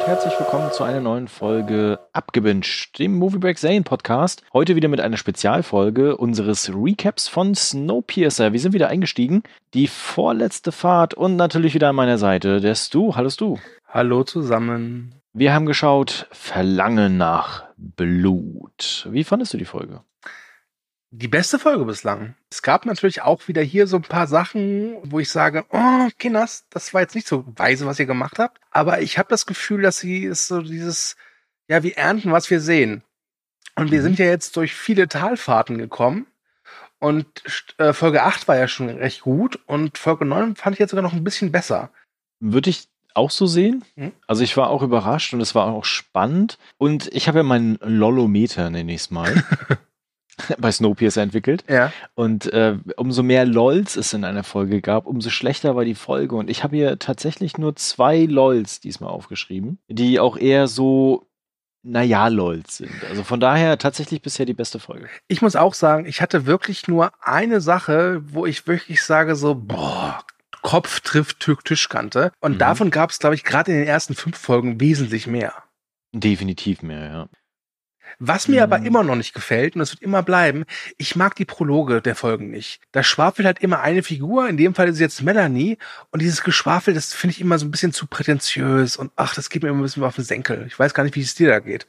und herzlich willkommen zu einer neuen Folge Abgewünscht, dem Movie Break Zane Podcast. Heute wieder mit einer Spezialfolge unseres Recaps von Snowpiercer. Wir sind wieder eingestiegen. Die vorletzte Fahrt und natürlich wieder an meiner Seite der Stu. Hallo Stu. Hallo zusammen. Wir haben geschaut Verlangen nach Blut. Wie fandest du die Folge? Die beste Folge bislang. Es gab natürlich auch wieder hier so ein paar Sachen, wo ich sage, oh, Kinders, das war jetzt nicht so weise, was ihr gemacht habt. Aber ich habe das Gefühl, dass sie ist so dieses, ja, wir ernten, was wir sehen. Und wir Mhm. sind ja jetzt durch viele Talfahrten gekommen. Und äh, Folge 8 war ja schon recht gut. Und Folge 9 fand ich jetzt sogar noch ein bisschen besser. Würde ich auch so sehen. Mhm. Also ich war auch überrascht und es war auch spannend. Und ich habe ja meinen Lolometer, nenne ich es mal, bei Snowpiercer entwickelt. Ja. Und äh, umso mehr LOLs es in einer Folge gab, umso schlechter war die Folge. Und ich habe hier tatsächlich nur zwei LOLs diesmal aufgeschrieben, die auch eher so, naja, LOLs sind. Also von daher tatsächlich bisher die beste Folge. Ich muss auch sagen, ich hatte wirklich nur eine Sache, wo ich wirklich sage so, boah, Kopf trifft Tischkante. Und Mhm. davon gab es, glaube ich, gerade in den ersten fünf Folgen wesentlich mehr. Definitiv mehr, ja. Was mir aber Mhm. immer noch nicht gefällt, und das wird immer bleiben, ich mag die Prologe der Folgen nicht. Da schwafelt halt immer eine Figur, in dem Fall ist es jetzt Melanie, und dieses Geschwafel, das finde ich immer so ein bisschen zu prätentiös und ach, das geht mir immer ein bisschen auf den Senkel. Ich weiß gar nicht, wie es dir da geht.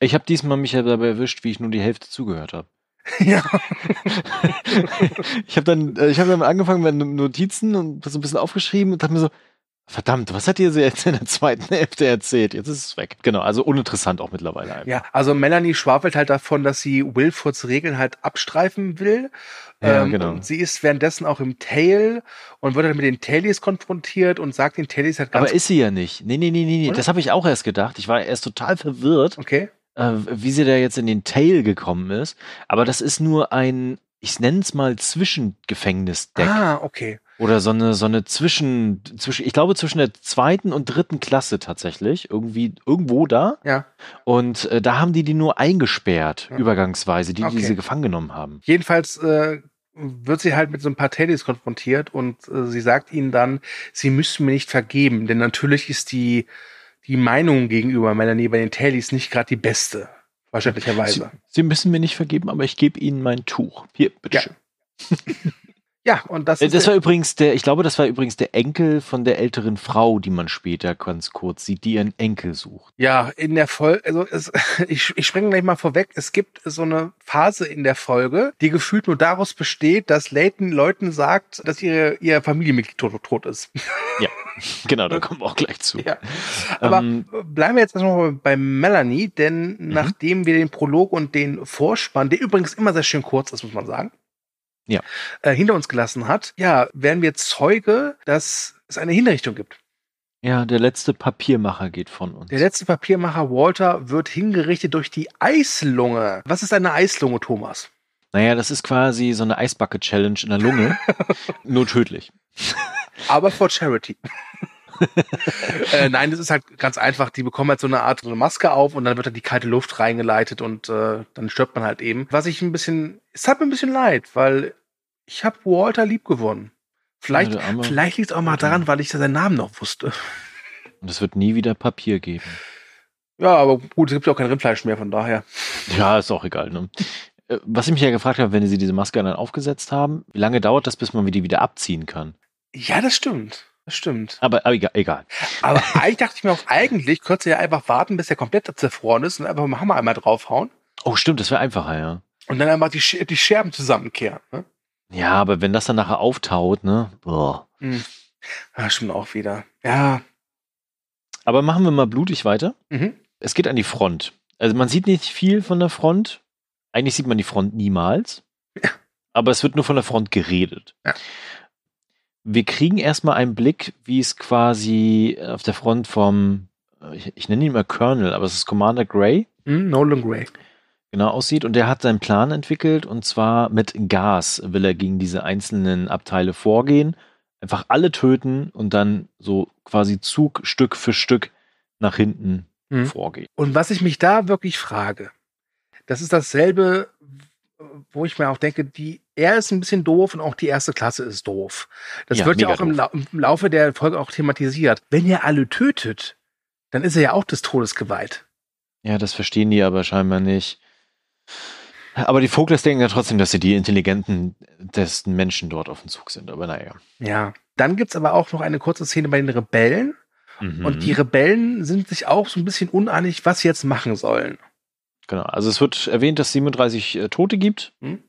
Ich habe diesmal mich ja dabei erwischt, wie ich nur die Hälfte zugehört habe. ja. ich habe dann, äh, ich habe dann angefangen mit Notizen und so ein bisschen aufgeschrieben und dachte mir so, verdammt, was hat ihr so jetzt in der zweiten Hälfte erzählt? Jetzt ist es weg. Genau, also uninteressant auch mittlerweile einfach. Ja, also Melanie schwafelt halt davon, dass sie Wilfords Regeln halt abstreifen will. Ja, ähm, genau. Und sie ist währenddessen auch im Tail und wird dann mit den Tailies konfrontiert und sagt den Tailies halt ganz Aber ist sie ja nicht. Nee, nee, nee, nee, nee. Oder? Das habe ich auch erst gedacht. Ich war erst total verwirrt, okay. äh, wie sie da jetzt in den Tail gekommen ist. Aber das ist nur ein, ich nenne es mal Zwischengefängnisdeck. Ah, okay. Oder so eine, so eine Zwischen, zwischen, ich glaube zwischen der zweiten und dritten Klasse tatsächlich. Irgendwie, irgendwo da. Ja. Und äh, da haben die die nur eingesperrt, Ja. übergangsweise, die, Okay. die sie gefangen genommen haben. Jedenfalls äh, wird sie halt mit so ein paar Tailies konfrontiert und äh, sie sagt ihnen dann, sie müssen mir nicht vergeben, denn natürlich ist die, die Meinung gegenüber Melanie bei den Tailies nicht gerade die beste. Sie, Verständlicherweise. sie müssen mir nicht vergeben, aber ich gebe ihnen mein Tuch. Hier, bitteschön. Ja, und das Äh, ist Das war übrigens der, ich glaube, das war übrigens der Enkel von der älteren Frau, die man später ganz kurz sieht, die ihren Enkel sucht. Ja, in der Folge, also es, ich, ich springe gleich mal vorweg. Es gibt so eine Phase in der Folge, die gefühlt nur daraus besteht, dass Leighton Leuten sagt, dass ihre, ihr Familienmitglied tot, tot ist. Ja, genau, da kommen wir auch gleich zu. Ja. Aber Ähm, bleiben wir jetzt erstmal bei Melanie, denn nachdem wir den Prolog und den Vorspann, der übrigens immer sehr schön kurz ist, muss man sagen, Ja. äh, hinter uns gelassen hat, ja, werden wir Zeuge, dass es eine Hinrichtung gibt. ja, der letzte Papiermacher geht von uns. Der letzte Papiermacher Walter wird hingerichtet durch die Eislunge. Was ist eine Eislunge, Thomas? Naja, das ist quasi so eine Eisbucket-Challenge in der Lunge, nur tödlich. Aber for charity. äh, nein, das ist halt ganz einfach. Die bekommen halt so eine Art so eine Maske auf und dann wird da die kalte Luft reingeleitet und äh, dann stirbt man halt eben. Was ich ein bisschen, es hat mir ein bisschen leid, weil ich habe Walter lieb gewonnen. Vielleicht, Ja, der vielleicht liegt es auch mal daran, weil ich seinen Namen noch wusste. Und es wird nie wieder Papier geben. Ja, aber gut, es gibt ja auch kein Rindfleisch mehr, von daher. Ja, ist auch egal. Ne? Äh, Was ich mich ja gefragt habe, wenn sie diese Maske dann aufgesetzt haben, wie lange dauert das, bis man die wieder abziehen kann? Ja, das stimmt. Das stimmt. Aber, aber egal, egal. Aber eigentlich dachte ich mir auch, eigentlich könnte sie ja einfach warten, bis er komplett zerfroren ist und einfach mal Hammer einmal draufhauen Oh, stimmt, das wäre einfacher, ja. und dann einfach die, die Scherben zusammenkehren. Ne? Ja, aber wenn das dann nachher auftaut, ne? Boah. Hm. Ja, stimmt auch wieder. Ja. Aber machen wir mal blutig weiter. Mhm. Es geht an die Front. Also man sieht nicht viel von der Front. Eigentlich sieht man die Front niemals. Aber es wird nur von der Front geredet. Ja. Wir kriegen erstmal einen Blick, wie es quasi auf der Front vom, ich, ich nenne ihn mal Colonel, aber es ist Commander Gray, Hm, Nolan Gray. Genau aussieht. Und der hat seinen Plan entwickelt und zwar mit Gas will er gegen diese einzelnen Abteile vorgehen, einfach alle töten und dann so quasi Zug Stück für Stück nach hinten Mhm. vorgehen. Und was ich mich da wirklich frage, das ist dasselbe, wo ich mir auch denke, die, er ist ein bisschen doof und auch die erste Klasse ist doof. Das Ja, wird ja auch im, Lau im Laufe der Folge auch thematisiert. Wenn ihr alle tötet, dann ist er ja auch des Todes geweiht. Ja, das verstehen die aber scheinbar nicht. Aber die Vogels denken ja trotzdem, dass sie die intelligentesten Menschen dort auf dem Zug sind. Aber naja. Ja. Dann gibt's aber auch noch eine kurze Szene bei den Rebellen. Mhm. Und die Rebellen sind sich auch so ein bisschen uneinig, was sie jetzt machen sollen. Genau. Also es wird erwähnt, dass es 37 äh, Tote gibt. Hm.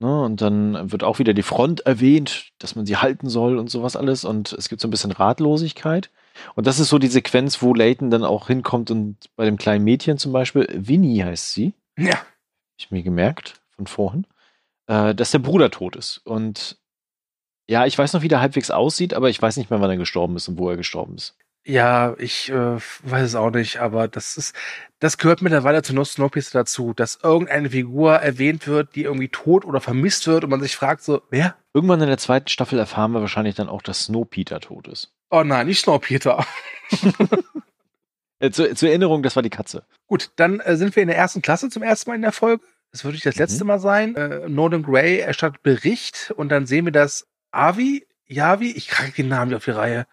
Ne, und dann wird auch wieder die Front erwähnt, dass man sie halten soll und sowas alles. Und es gibt so ein bisschen Ratlosigkeit. Und das ist so die Sequenz, wo Leighton dann auch hinkommt und bei dem kleinen Mädchen zum Beispiel, Winnie heißt sie, Ja. Ich mir gemerkt von vorhin, äh, dass der Bruder tot ist. Und ja, ich weiß noch, wie der halbwegs aussieht, aber ich weiß nicht mehr, wann er gestorben ist und wo er gestorben ist. Ja, ich äh, weiß es auch nicht, aber das ist, das gehört mittlerweile zu No Snowpiercer dazu, dass irgendeine Figur erwähnt wird, die irgendwie tot oder vermisst wird und man sich fragt so, wer? Irgendwann in der zweiten Staffel erfahren wir wahrscheinlich dann auch, dass Snowpeter tot ist. Oh nein, nicht Snowpiercer. Äh, zur, zur Erinnerung, das war die Katze. Gut, dann äh, sind wir in der ersten Klasse zum ersten Mal in der Folge. Das wird nicht das Mhm. letzte Mal sein. Äh, Nolan Gray erstattet Bericht und dann sehen wir, dass Avi, Yavi, ich kriege den Namen nicht auf die Reihe.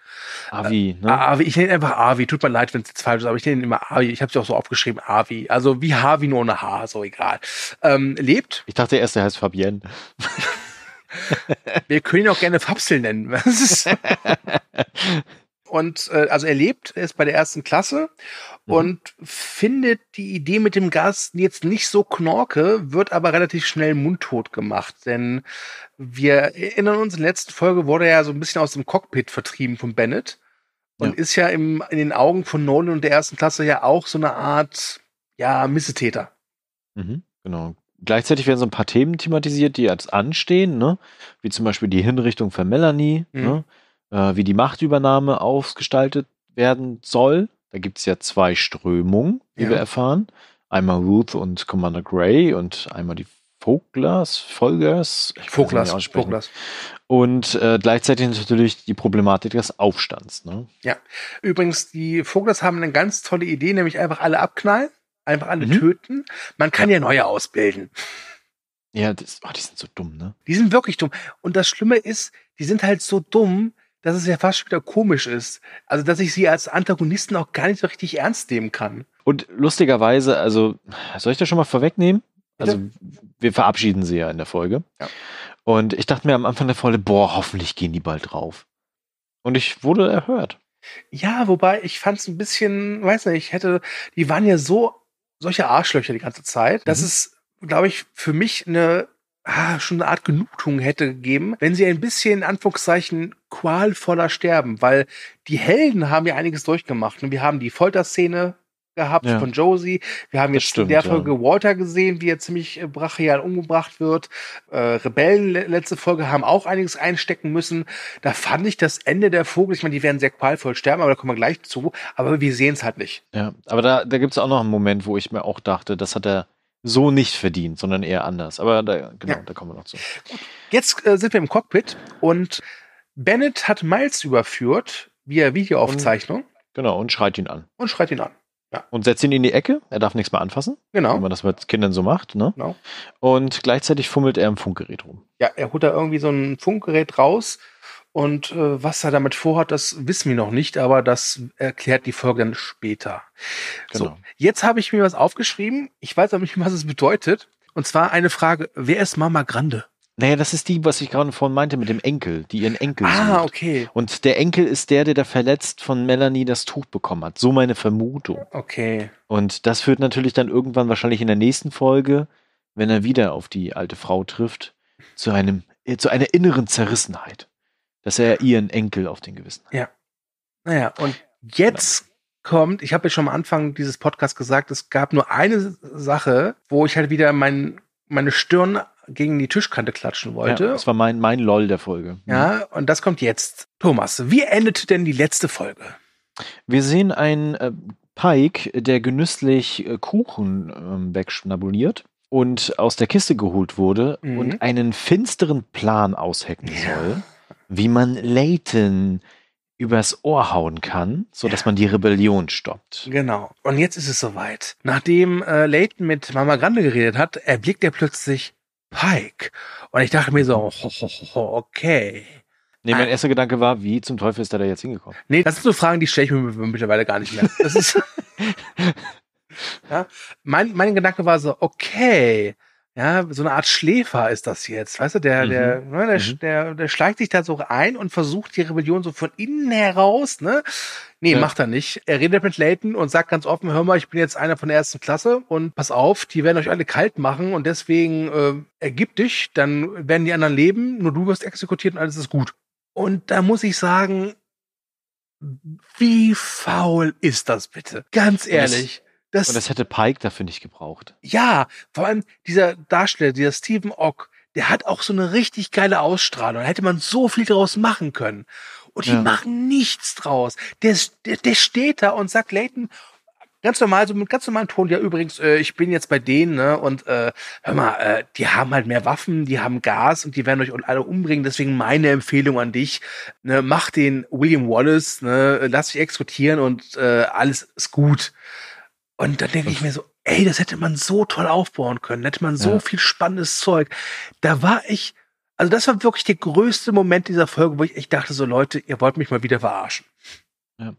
Avi, ne? Avi, ich nenne ihn einfach Avi. Tut mir leid, wenn es jetzt falsch ist, aber ich nenne ihn immer Avi. Ich habe es auch so aufgeschrieben, Avi. Also wie Harvey nur ohne H, so egal. Ähm, lebt. Ich dachte erst, der heißt Fabienne. Wir können ihn auch gerne Fapsel nennen. Das und äh, also er lebt, er ist bei der ersten Klasse Mhm. und findet die Idee mit dem Gas jetzt nicht so knorke, wird aber relativ schnell mundtot gemacht. Denn wir erinnern uns, in der letzten Folge wurde er ja so ein bisschen aus dem Cockpit vertrieben von Bennett und Ja. ist ja im, in den Augen von Nolan und der ersten Klasse ja auch so eine Art, ja, Missetäter. Mhm, genau. Gleichzeitig werden so ein paar Themen thematisiert, die jetzt anstehen, ne? Wie zum Beispiel die Hinrichtung von Melanie, Mhm. ne? Äh, wie die Machtübernahme ausgestaltet werden soll. Da gibt es ja zwei Strömungen, wie Ja. wir erfahren. Einmal Ruth und Commander Gray und einmal die Voglers, Folgers. Voglers. Voglers. Und äh, gleichzeitig natürlich die Problematik des Aufstands. Ne? Übrigens, die Voglers haben eine ganz tolle Idee, nämlich einfach alle abknallen, einfach alle Mhm. töten. Man kann ja. neue ausbilden. Ja, das, oh, die sind so dumm, ne? Die sind wirklich dumm. Und das Schlimme ist, die sind halt so dumm, dass es ja fast schon wieder komisch ist. Also, dass ich sie als Antagonisten auch gar nicht so richtig ernst nehmen kann. Und lustigerweise, also, soll ich das schon mal vorwegnehmen? Bitte? Also, wir verabschieden sie ja in der Folge. Ja. Und ich dachte mir am Anfang der Folge, boah, hoffentlich gehen die bald drauf. Und ich wurde erhört. Ja, wobei ich fand es ein bisschen, weiß nicht, ich hätte, die waren ja so solche Arschlöcher die ganze Zeit, dass Mhm. es, glaube ich, für mich eine ah, schon eine Art Genugtuung hätte gegeben, wenn sie ein bisschen in Anführungszeichen qualvoller sterben, weil die Helden haben ja einiges durchgemacht. Und wir haben die Folterszene gehabt Ja. von Josie. Wir haben Das jetzt stimmt, in der ja. Folge Walter gesehen, wie er ziemlich äh, brachial umgebracht wird. Äh, Rebellen le- letzte Folge haben auch einiges einstecken müssen. Da fand ich das Ende der Vogel, ich meine, die werden sehr qualvoll sterben, aber da kommen wir gleich zu. Aber wir sehen es halt nicht. Ja, aber da, da gibt es auch noch einen Moment, wo ich mir auch dachte, das hat er so nicht verdient, sondern eher anders. Aber da, genau, Ja. da kommen wir noch zu. Jetzt äh, sind wir im Cockpit und Bennett hat Miles überführt via Videoaufzeichnung Genau, und schreit ihn an. und schreit ihn an. Und setzt ihn in die Ecke. Er darf nichts mehr anfassen, Genau. man das mit Kindern so macht. Ne? Genau. Und gleichzeitig fummelt er im Funkgerät rum. Ja, er holt da irgendwie so ein Funkgerät raus und äh, was er damit vorhat, das wissen wir noch nicht, aber das erklärt die Folge dann später. So, Genau. jetzt habe ich mir was aufgeschrieben. Ich weiß aber nicht, was es bedeutet. Und zwar eine Frage: Wer ist Mama Grande? Naja, das ist die, was ich gerade vorhin meinte mit dem Enkel, die ihren Enkel Ah, sucht. okay. Und der Enkel ist der, der da verletzt von Melanie das Tuch bekommen hat. So meine Vermutung. Okay. Und das führt natürlich dann irgendwann wahrscheinlich in der nächsten Folge, wenn er wieder auf die alte Frau trifft, zu einem, äh, zu einer inneren Zerrissenheit. Dass er ihren Enkel auf den Gewissen hat. Naja, und jetzt kommt, ich habe ja schon am Anfang dieses Podcasts gesagt, es gab nur eine Sache, wo ich halt wieder mein, meine Stirn gegen die Tischkante klatschen Ja, wollte. das war mein, mein LOL der Folge. Ja, und das kommt jetzt. Thomas, wie endete denn die letzte Folge? Wir sehen einen äh, Pike, der genüsslich äh, Kuchen ähm, wegschnabuliert und aus der Kiste geholt wurde Mhm. und einen finsteren Plan aushecken Ja. soll, wie man Layton übers Ohr hauen kann, sodass man die Rebellion stoppt. Genau. Und jetzt ist es soweit. Nachdem äh, Leighton mit Mama Grande geredet hat, erblickt er plötzlich Pike. Und ich dachte mir so, okay. Nee, mein erster Gedanke war, wie zum Teufel ist er da jetzt hingekommen? Nee, das sind so Fragen, die stelle ich mir mittlerweile gar nicht mehr. Das ist ja, mein, mein Gedanke war so, okay, ja, so eine Art Schläfer ist das jetzt, weißt du, der, mhm. der, ne, der, mhm. der, der schleicht sich da so ein und versucht die Rebellion so von innen heraus, ne? Nee, ja. macht er nicht. Er redet mit Layton und sagt ganz offen, hör mal, ich bin jetzt einer von der ersten Klasse und pass auf, die werden euch alle kalt machen und deswegen äh, ergib dich, dann werden die anderen leben, nur du wirst exekutiert und alles ist gut. Und da muss ich sagen, wie faul ist das bitte? Ganz ehrlich. Das, und das hätte Pike dafür nicht gebraucht. Ja, vor allem dieser Darsteller, dieser Stephen Ock, der hat auch so eine richtig geile Ausstrahlung. Da hätte man so viel draus machen können. Und die ja. machen nichts draus. Der, der, der steht da und sagt Leighton, ganz normal, so mit ganz normalem Ton, ja übrigens, äh, ich bin jetzt bei denen, ne, und äh, hör mal, äh, die haben halt mehr Waffen, die haben Gas und die werden euch alle umbringen, deswegen meine Empfehlung an dich, ne, mach den William Wallace, ne, lass dich exekutieren und äh, alles ist gut. Und dann denke ich mir so, ey, das hätte man so toll aufbauen können, hätte man so ja. viel spannendes Zeug. Da war ich, also das war wirklich der größte Moment dieser Folge, wo ich echt dachte, so Leute, ihr wollt mich mal wieder verarschen. Ja.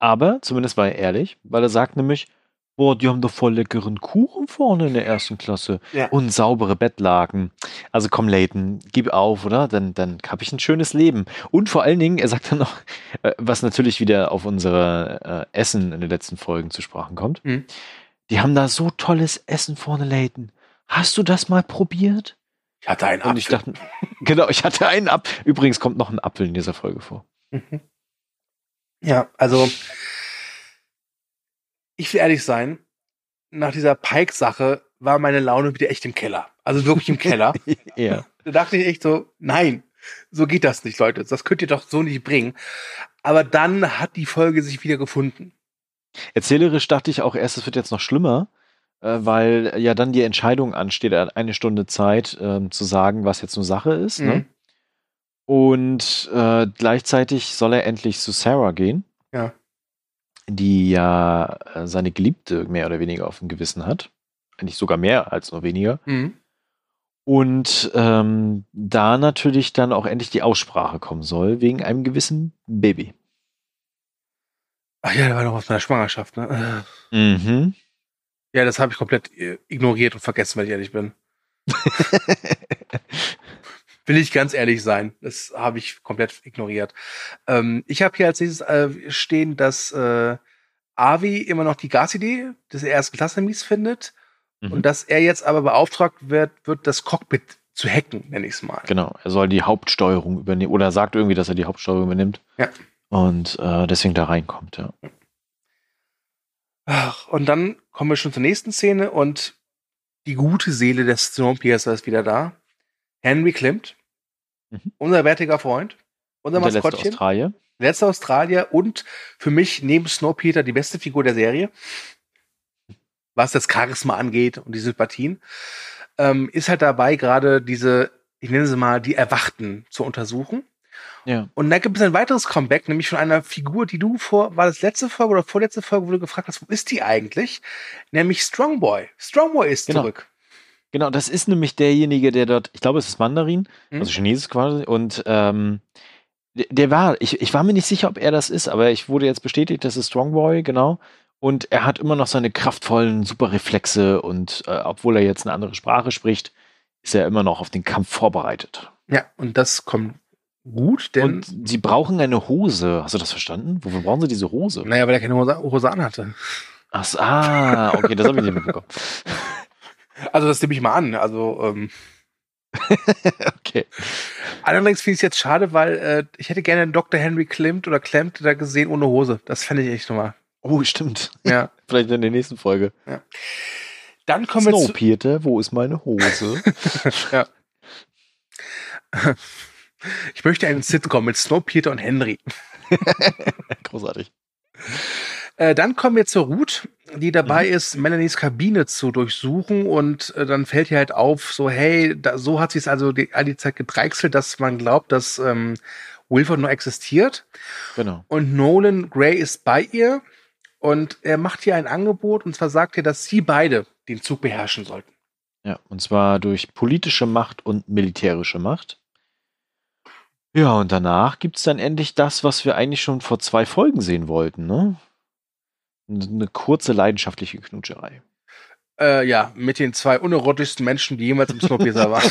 Aber zumindest war er ehrlich, weil er sagt nämlich, Boah, die haben doch voll leckeren Kuchen vorne in der ersten Klasse. Ja. Und saubere Bettlaken. Also komm, Leighton, gib auf, oder? Dann, dann habe ich ein schönes Leben. Und vor allen Dingen, er sagt dann noch, äh, was natürlich wieder auf unsere äh, Essen in den letzten Folgen zu sprachen kommt. Mhm. Die haben da so tolles Essen vorne, Leighton. Hast du das mal probiert? Ich hatte einen Apfel. Und ich dachte, genau, ich hatte einen Apfel. Übrigens kommt noch ein Apfel in dieser Folge vor. Mhm. Ja, also ich will ehrlich sein, nach dieser Pike-Sache war meine Laune wieder echt im Keller. Also wirklich im Keller. ja. Da dachte ich echt so, nein, so geht das nicht, Leute. Das könnt ihr doch so nicht bringen. Aber dann hat die Folge sich wieder gefunden. Erzählerisch dachte ich auch erst, es wird jetzt noch schlimmer, äh, weil ja dann die Entscheidung ansteht, eine Stunde Zeit äh, zu sagen, was jetzt nur Sache ist. Ne? Mhm. Ne? Und äh, gleichzeitig soll er endlich zu Sarah gehen. Ja die ja äh, seine Geliebte mehr oder weniger auf dem Gewissen hat. Eigentlich sogar mehr als nur weniger. Mhm. Und ähm, da natürlich dann auch endlich die Aussprache kommen soll, wegen einem gewissen Baby. Ach ja, da war doch was von der Schwangerschaft, ne? Mhm. Ja, das habe ich komplett äh, ignoriert und vergessen, wenn ich ehrlich bin. Will ich ganz ehrlich sein. Das habe ich komplett ignoriert. Ähm, ich habe hier als nächstes äh, stehen, dass äh, Avi immer noch die Gasidee des ersten Klasse mies findet mhm. und dass er jetzt aber beauftragt wird, wird das Cockpit zu hacken, nenne ich es mal. Genau, er soll die Hauptsteuerung übernehmen oder sagt irgendwie, dass er die Hauptsteuerung übernimmt. Ja. Und äh, deswegen da reinkommt, ja. Ach, und dann kommen wir schon zur nächsten Szene und die gute Seele des Snowpiercer ist wieder da. Henry Klimt, mhm. unser wertiger Freund, unser und Maskottchen. Letzte Australier. Letzter Australier und für mich neben Snowpeter die beste Figur der Serie, was das Charisma angeht und die Sympathien, ähm, ist halt dabei, gerade diese, ich nenne sie mal, die Erwachten zu untersuchen. Ja. Und da gibt es ein weiteres Comeback, nämlich von einer Figur, die du vor, war das letzte Folge oder vorletzte Folge, wo du gefragt hast, wo ist die eigentlich? Nämlich Strongboy. Strongboy ist genau. zurück. Genau, das ist nämlich derjenige, der dort, ich glaube, es ist Mandarin, mhm. also Chinesisch quasi, und ähm, der, der war, ich, ich war mir nicht sicher, ob er das ist, aber ich wurde jetzt bestätigt, das ist Strongboy, genau. Und er hat immer noch seine kraftvollen Superreflexe und äh, obwohl er jetzt eine andere Sprache spricht, ist er immer noch auf den Kampf vorbereitet. Ja, und das kommt gut, denn. Und sie brauchen eine Hose. Hast du das verstanden? Wofür brauchen sie diese Hose? Naja, weil er keine Hose, Hose anhatte. Ach, ah, okay, das habe ich nicht mitbekommen. Also das nehme ich mal an. Also ähm, okay. Allerdings finde ich es jetzt schade, weil äh, ich hätte gerne Dr. Henry Klimt oder Klimt da gesehen ohne Hose. Das fände ich echt nochmal. Oh, stimmt. Ja. Vielleicht in der nächsten Folge. Ja. Dann kommen wir zu Peter, wo ist meine Hose? ja. Ich möchte einen Sitcom mit Snowpiercer und Henry. Großartig. Äh, dann kommen wir zur Ruth, die dabei mhm. ist, Melanies Kabine zu durchsuchen und äh, dann fällt ihr halt auf, so hey, da, so hat sie es also die, all die Zeit gedreichselt, dass man glaubt, dass ähm, Wilford nur existiert. Genau. Und Nolan Gray ist bei ihr und er macht ihr ein Angebot und zwar sagt er, dass sie beide den Zug beherrschen sollten. Ja, und zwar durch politische Macht und militärische Macht. Ja, und danach gibt es dann endlich das, was wir eigentlich schon vor zwei Folgen sehen wollten, ne? Eine kurze leidenschaftliche Knutscherei. Äh, ja, mit den zwei unerotischsten Menschen, die jemals im Snowpiercer waren.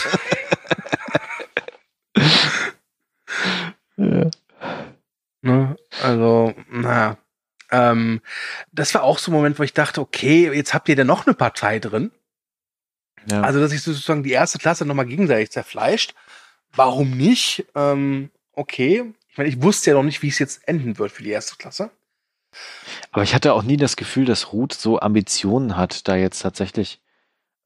ja. Ne? Also, naja. Ähm, das war auch so ein Moment, wo ich dachte, okay, jetzt habt ihr da noch eine Partei drin. Ja. Also, dass sich sozusagen die erste Klasse nochmal gegenseitig zerfleischt. Warum nicht? Ähm, okay. Ich meine, ich wusste ja noch nicht, wie es jetzt enden wird für die erste Klasse. Aber ich hatte auch nie das Gefühl, dass Ruth so Ambitionen hat, da jetzt tatsächlich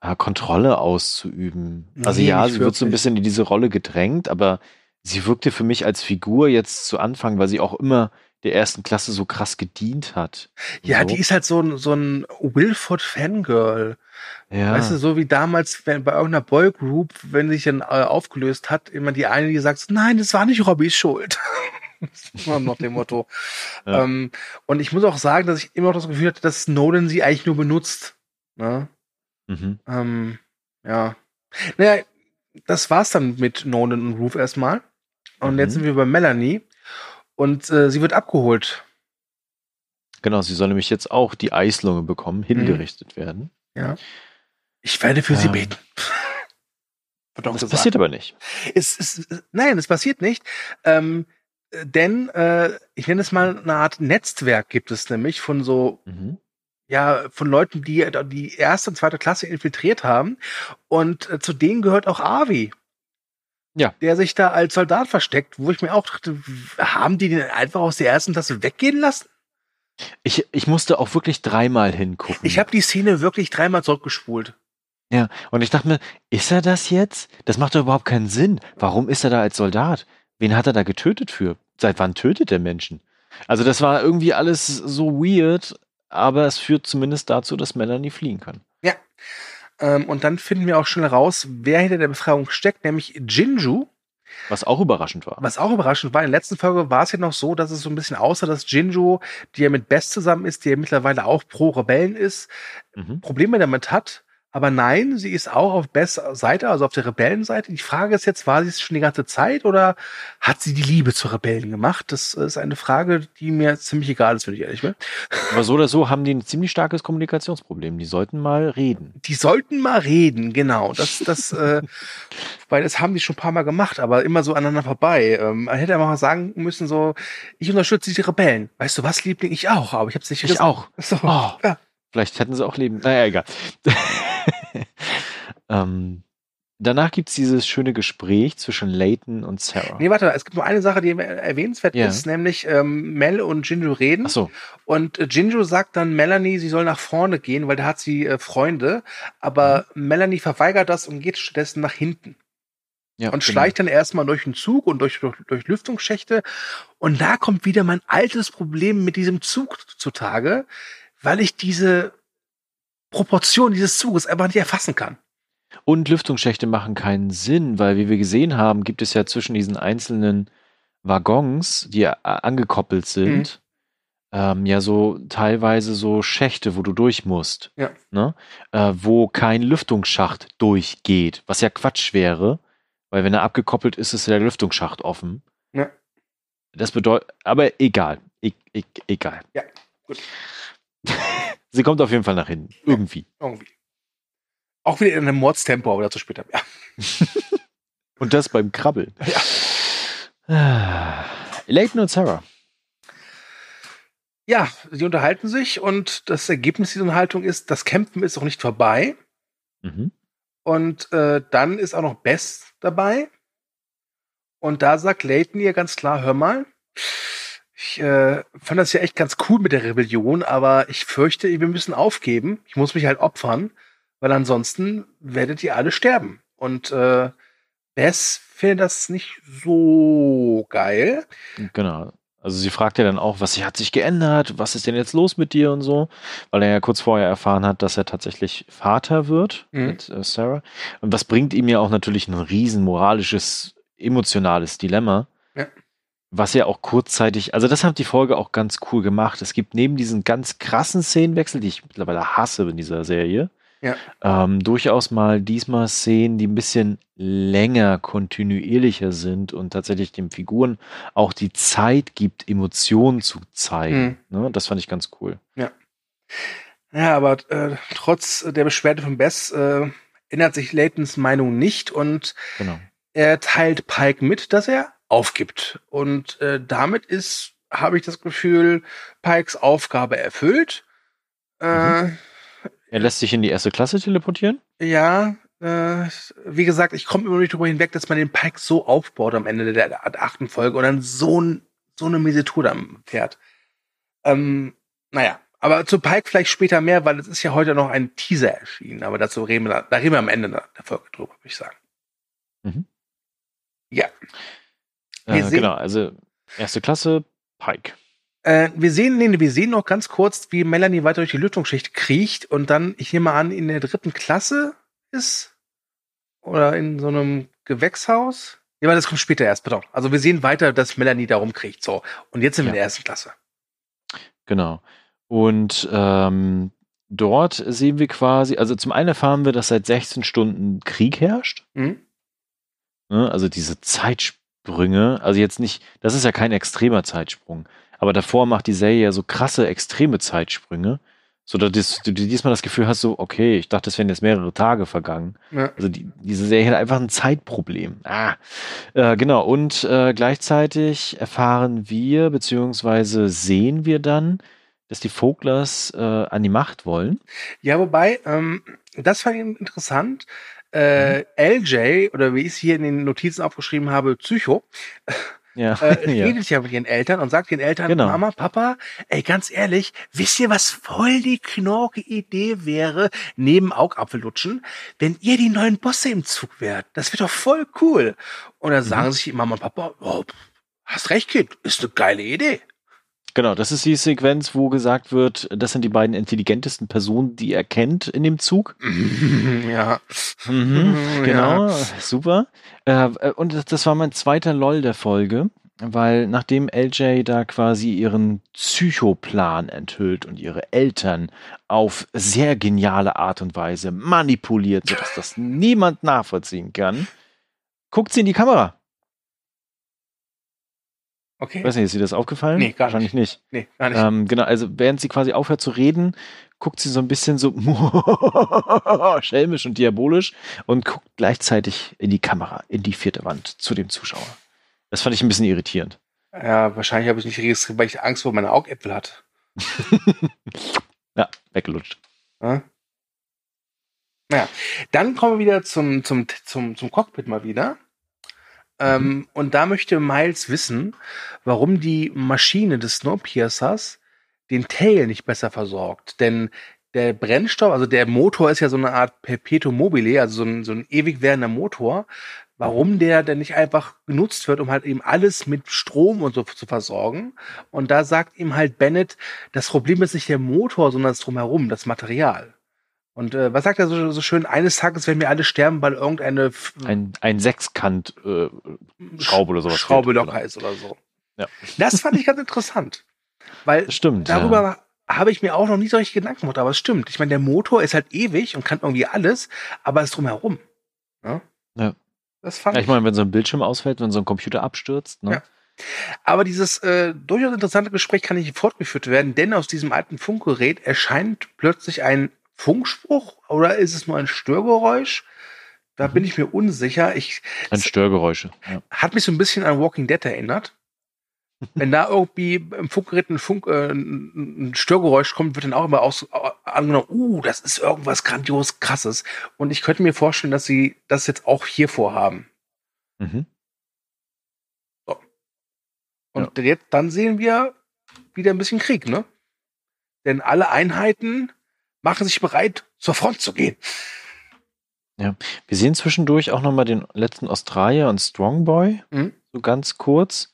äh, Kontrolle auszuüben. Also nee, ja, sie wird so ein bisschen in diese Rolle gedrängt, aber sie wirkte für mich als Figur jetzt zu Anfang, weil sie auch immer der ersten Klasse so krass gedient hat. Ja, so. die ist halt so ein, so ein Wilford Fangirl. Ja. Weißt du, so wie damals wenn, bei irgendeiner Boygroup, wenn sich dann äh, aufgelöst hat, immer die eine, die sagt, nein, das war nicht Robbys Schuld. nach dem Motto. Ja. Ähm, und ich muss auch sagen, dass ich immer noch das Gefühl hatte, dass Snowden sie eigentlich nur benutzt. Ne? Mhm. Ähm, ja. Naja, das war's dann mit Nolan und Roof erstmal. Und mhm. jetzt sind wir bei Melanie. Und äh, sie wird abgeholt. Genau, sie soll nämlich jetzt auch die Eislunge bekommen, hingerichtet mhm. werden. Ja. Ich werde für ähm. sie beten. das passiert aber nicht. Es, es, nein, es passiert nicht. Ähm, denn äh, ich nenne es mal eine Art Netzwerk gibt es nämlich von so mhm. ja von Leuten, die die erste und zweite Klasse infiltriert haben und äh, zu denen gehört auch Avi. Ja. Der sich da als Soldat versteckt, wo ich mir auch dachte, haben die den einfach aus der ersten Klasse weggehen lassen? Ich, ich musste auch wirklich dreimal hingucken. Ich habe die Szene wirklich dreimal zurückgespult. Ja, und ich dachte mir, ist er das jetzt? Das macht doch überhaupt keinen Sinn. Warum ist er da als Soldat? Wen hat er da getötet für? Seit wann tötet er Menschen? Also das war irgendwie alles so weird, aber es führt zumindest dazu, dass Melanie fliehen kann. Ja. Ähm, und dann finden wir auch schon raus, wer hinter der Befreiung steckt, nämlich Jinju. Was auch überraschend war. Was auch überraschend war. In der letzten Folge war es ja noch so, dass es so ein bisschen aussah, dass Jinju, die ja mit Best zusammen ist, die ja mittlerweile auch pro Rebellen ist, mhm. Probleme damit hat, aber nein, sie ist auch auf Bess Seite, also auf der Rebellenseite. Die Frage ist jetzt, war sie es schon die ganze Zeit oder hat sie die Liebe zur Rebellen gemacht? Das ist eine Frage, die mir ziemlich egal ist, wenn ich ehrlich bin. Aber so oder so haben die ein ziemlich starkes Kommunikationsproblem. Die sollten mal reden. Die sollten mal reden, genau. Das, das, äh, weil das haben die schon ein paar Mal gemacht, aber immer so aneinander vorbei. Ähm, man hätte einfach mal sagen müssen, so, ich unterstütze die Rebellen. Weißt du was, Liebling? Ich auch, aber ich habe es nicht ich auch. So, oh. ja. Vielleicht hätten sie auch leben. Naja, egal. ähm, danach gibt es dieses schöne Gespräch zwischen Leighton und Sarah. Nee, warte, es gibt nur eine Sache, die erwähnenswert ja. ist, nämlich ähm, Mel und Jinju reden. Ach so. Und äh, Jinju sagt dann Melanie, sie soll nach vorne gehen, weil da hat sie äh, Freunde. Aber mhm. Melanie verweigert das und geht stattdessen nach hinten. Ja, und genau. schleicht dann erstmal durch den Zug und durch, durch, durch Lüftungsschächte. Und da kommt wieder mein altes Problem mit diesem Zug zutage, weil ich diese Proportion dieses Zuges einfach nicht erfassen kann. Und Lüftungsschächte machen keinen Sinn, weil wie wir gesehen haben, gibt es ja zwischen diesen einzelnen Waggons, die angekoppelt sind, mhm. ähm, ja so teilweise so Schächte, wo du durch musst, ja. ne? Äh, wo kein Lüftungsschacht durchgeht, was ja Quatsch wäre, weil wenn er abgekoppelt ist, ist der Lüftungsschacht offen. Ja. Das bedeutet, aber egal, e e egal. Ja, gut. Sie kommt auf jeden Fall nach hinten. Irgendwie. Ja, irgendwie. Auch wieder in einem Mordstempo, aber dazu später mehr. und das beim Krabbeln. Ja. Leighton und Sarah. Ja, sie unterhalten sich und das Ergebnis dieser Unterhaltung ist, das Kämpfen ist noch nicht vorbei. Mhm. Und äh, dann ist auch noch Bess dabei. Und da sagt Leighton ihr ganz klar, hör mal, ich äh, fand das ja echt ganz cool mit der Rebellion, aber ich fürchte, wir müssen aufgeben. Ich muss mich halt opfern, weil ansonsten werdet ihr alle sterben. Und äh, Bess findet das nicht so geil. Genau. Also sie fragt ja dann auch, was hat sich geändert, was ist denn jetzt los mit dir und so, weil er ja kurz vorher erfahren hat, dass er tatsächlich Vater wird mhm. mit äh, Sarah. Und das bringt ihm ja auch natürlich ein riesen moralisches, emotionales Dilemma. Was ja auch kurzzeitig, also das hat die Folge auch ganz cool gemacht. Es gibt neben diesen ganz krassen Szenenwechsel, die ich mittlerweile hasse in dieser Serie, Ja. Ähm, durchaus mal diesmal Szenen, die ein bisschen länger, kontinuierlicher sind und tatsächlich den Figuren auch die Zeit gibt, Emotionen zu zeigen. Ne? Das fand ich ganz cool. Ja. Ja, aber äh, trotz der Beschwerde von Bess äh, ändert sich Laytons Meinung nicht und Genau. er teilt Pike mit, dass er aufgibt. Und äh, damit ist, habe ich das Gefühl, Pikes Aufgabe erfüllt. Äh, Er lässt sich in die erste Klasse teleportieren. Ja, äh, wie gesagt, ich komme immer nicht darüber hinweg, dass man den Pike so aufbaut am Ende der, achten Folge und dann so, ein, so eine miese Tour dann fährt. Ähm, naja, aber zu Pike vielleicht später mehr, weil es ist ja heute noch ein Teaser erschienen, aber dazu reden wir, da reden wir am Ende der Folge drüber, würde ich sagen. Mhm. Ja. Äh, sehen- genau, also erste Klasse, Pike. Äh, wir sehen, nee, wir sehen noch ganz kurz, wie Melanie weiter durch die Lüftungsschicht kriecht und dann, ich nehme an, in der dritten Klasse ist. Oder in so einem Gewächshaus. Ja, aber das kommt später erst, pardon. Also wir sehen weiter, dass Melanie da rumkriecht. So. Und jetzt sind wir in Ja. der ersten Klasse. Genau. Und ähm, dort sehen wir quasi, also zum einen erfahren wir, dass seit 16 Stunden Krieg herrscht. Mhm. Ne? Also diese Zeitsprünge, also jetzt nicht, das ist ja kein extremer Zeitsprung, aber davor macht die Serie ja so krasse, extreme Zeitsprünge, sodass du diesmal das Gefühl hast, so, okay, ich dachte, es wären jetzt mehrere Tage vergangen. Ja. Also die, diese Serie hat einfach ein Zeitproblem. Ah, äh, genau. Und äh, gleichzeitig erfahren wir, beziehungsweise sehen wir dann, dass die Voglers äh, an die Macht wollen. Ja, wobei, ähm, das fand ich interessant. Äh, LJ, oder wie ich es hier in den Notizen aufgeschrieben habe, Psycho, Ja, äh, ja. redet ja mit ihren Eltern und sagt den Eltern, Genau. Mama, Papa, ey, ganz ehrlich, wisst ihr, was voll die knorke Idee wäre, neben Augapfellutschen, wenn ihr die neuen Bosse im Zug wärt? Das wäre doch voll cool. Und Mhm. dann sagen sich Mama und Papa, oh, hast recht, Kind, ist eine geile Idee. Genau, das ist die Sequenz, wo gesagt wird, das sind die beiden intelligentesten Personen, die er kennt in dem Zug. ja. Mhm, Ja. genau, super. Äh, und das- das war mein zweiter LOL der Folge, weil nachdem LJ da quasi ihren Psychoplan enthüllt und ihre Eltern auf sehr geniale Art und Weise manipuliert, sodass das niemand nachvollziehen kann, guckt sie in die Kamera. Okay. Ich weiß nicht, ist dir das aufgefallen? Nee, gar Wahrscheinlich nicht. Nee, gar nicht. Ähm, genau, also während sie quasi aufhört zu reden, guckt sie so ein bisschen so schelmisch und diabolisch und guckt gleichzeitig in die Kamera, in die vierte Wand zu dem Zuschauer. Das fand ich ein bisschen irritierend. Ja, wahrscheinlich habe ich nicht registriert, weil ich Angst vor meinen Augäpfel hatte. Ja, weggelutscht. Ja? Naja, dann kommen wir wieder zum, zum, zum, zum Cockpit mal wieder. Ähm, und da möchte Miles wissen, warum die Maschine des Snowpiercers den Tail nicht besser versorgt. Denn der Brennstoff, also der Motor ist ja so eine Art Perpetuum mobile, also so ein, so ein ewig währender Motor. Warum der denn nicht einfach genutzt wird, um halt eben alles mit Strom und so zu versorgen. Und da sagt ihm halt Bennett, das Problem ist nicht der Motor, sondern das drumherum, das Material. Und äh, was sagt er so, so schön? Eines Tages werden wir alle sterben, weil irgendeine F- Ein, ein Sechskant äh, Schraube oder sowas Schraube locker genau. ist oder so. Ja. Das fand ich ganz interessant. Weil stimmt. darüber ja. habe ich mir auch noch nie solche Gedanken gemacht, aber es stimmt. Ich meine, der Motor ist halt ewig und kann irgendwie alles, aber es drumherum. Ja. Ja. Das fand Ja, ich meine, wenn so ein Bildschirm ausfällt, wenn so ein Computer abstürzt, ne? Ja. Aber dieses äh, durchaus interessante Gespräch kann nicht fortgeführt werden, denn aus diesem alten Funkgerät erscheint plötzlich ein Funkspruch oder ist es nur ein Störgeräusch? Da bin ich mir unsicher. Ich Ein Störgeräusche. Ja. hat mich so ein bisschen an Walking Dead erinnert. Wenn da irgendwie im Funkgerät ein, Funk, äh, ein Störgeräusch kommt, wird dann auch immer aus, äh, angenommen, uh, das ist irgendwas grandios krasses. Und ich könnte mir vorstellen, dass sie das jetzt auch hier vorhaben. Mhm. Und jetzt, dann sehen wir wieder ein bisschen Krieg, ne? Denn alle Einheiten machen sich bereit, zur Front zu gehen. Wir sehen zwischendurch auch nochmal den letzten Australier und Strongboy, Mhm. so ganz kurz,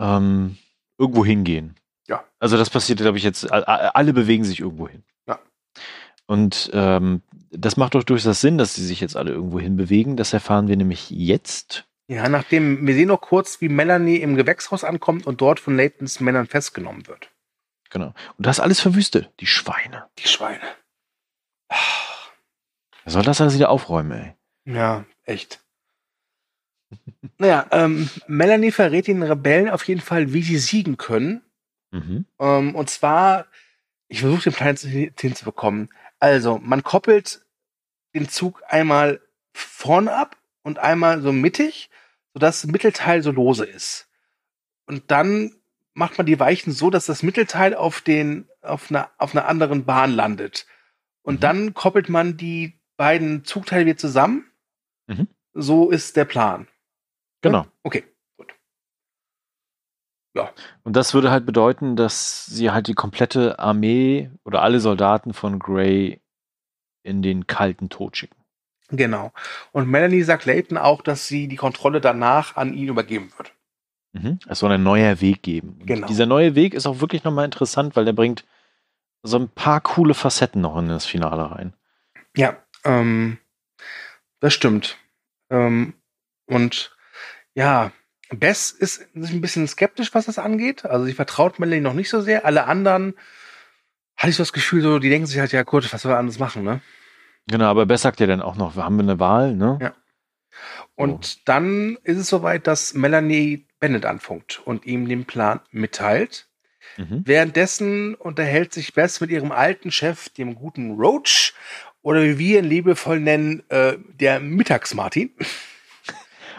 ähm, irgendwo hingehen. Ja. Also das passiert, glaube ich, jetzt, alle bewegen sich irgendwo hin. Ja. Und ähm, das macht doch durchaus Sinn, dass sie sich jetzt alle irgendwo hin bewegen. Das erfahren wir nämlich jetzt. Ja, nachdem, wir sehen noch kurz, wie Melanie im Gewächshaus ankommt und dort von Laytons Männern festgenommen wird. Genau. Und das alles verwüstet. Die Schweine. Die Schweine. Ah. Er soll das alles wieder aufräumen, ey. Ja, echt. naja, ähm, Melanie verrät den Rebellen auf jeden Fall, wie sie siegen können. Mhm. Ähm, und zwar, ich versuche den Plan hinzubekommen. Also, man koppelt den Zug einmal vorne ab und einmal so mittig, sodass das Mittelteil so lose ist. Und dann macht man die Weichen so, dass das Mittelteil auf den, auf einer, auf einer anderen Bahn landet. Und Mhm. dann koppelt man die beiden Zugteile wieder zusammen. Mhm. So ist der Plan. Genau. Okay, gut. Und das würde halt bedeuten, dass sie halt die komplette Armee oder alle Soldaten von Grey in den kalten Tod schicken. Genau. Und Melanie sagt Layton auch, dass sie die Kontrolle danach an ihn übergeben wird. Mhm. Es soll ein neuer Weg geben. Genau. Dieser neue Weg ist auch wirklich nochmal interessant, weil der bringt so ein paar coole Facetten noch in das Finale rein. Ja, ähm, das stimmt. Ähm, und ja, Bess ist ein bisschen skeptisch, was das angeht. Also sie vertraut Melanie noch nicht so sehr. Alle anderen hatte ich so das Gefühl, so, die denken sich halt, ja gut, was soll wir anderes machen, ne? Genau, aber Bess sagt ja dann auch noch, wir haben eine Wahl, ne? Ja. Und dann ist es soweit, dass Melanie Bennett anfunkt und ihm den Plan mitteilt. Mhm. Währenddessen unterhält sich Bess mit ihrem alten Chef, dem guten Roach, oder wie wir ihn liebevoll nennen, äh, der Mittagsmartin.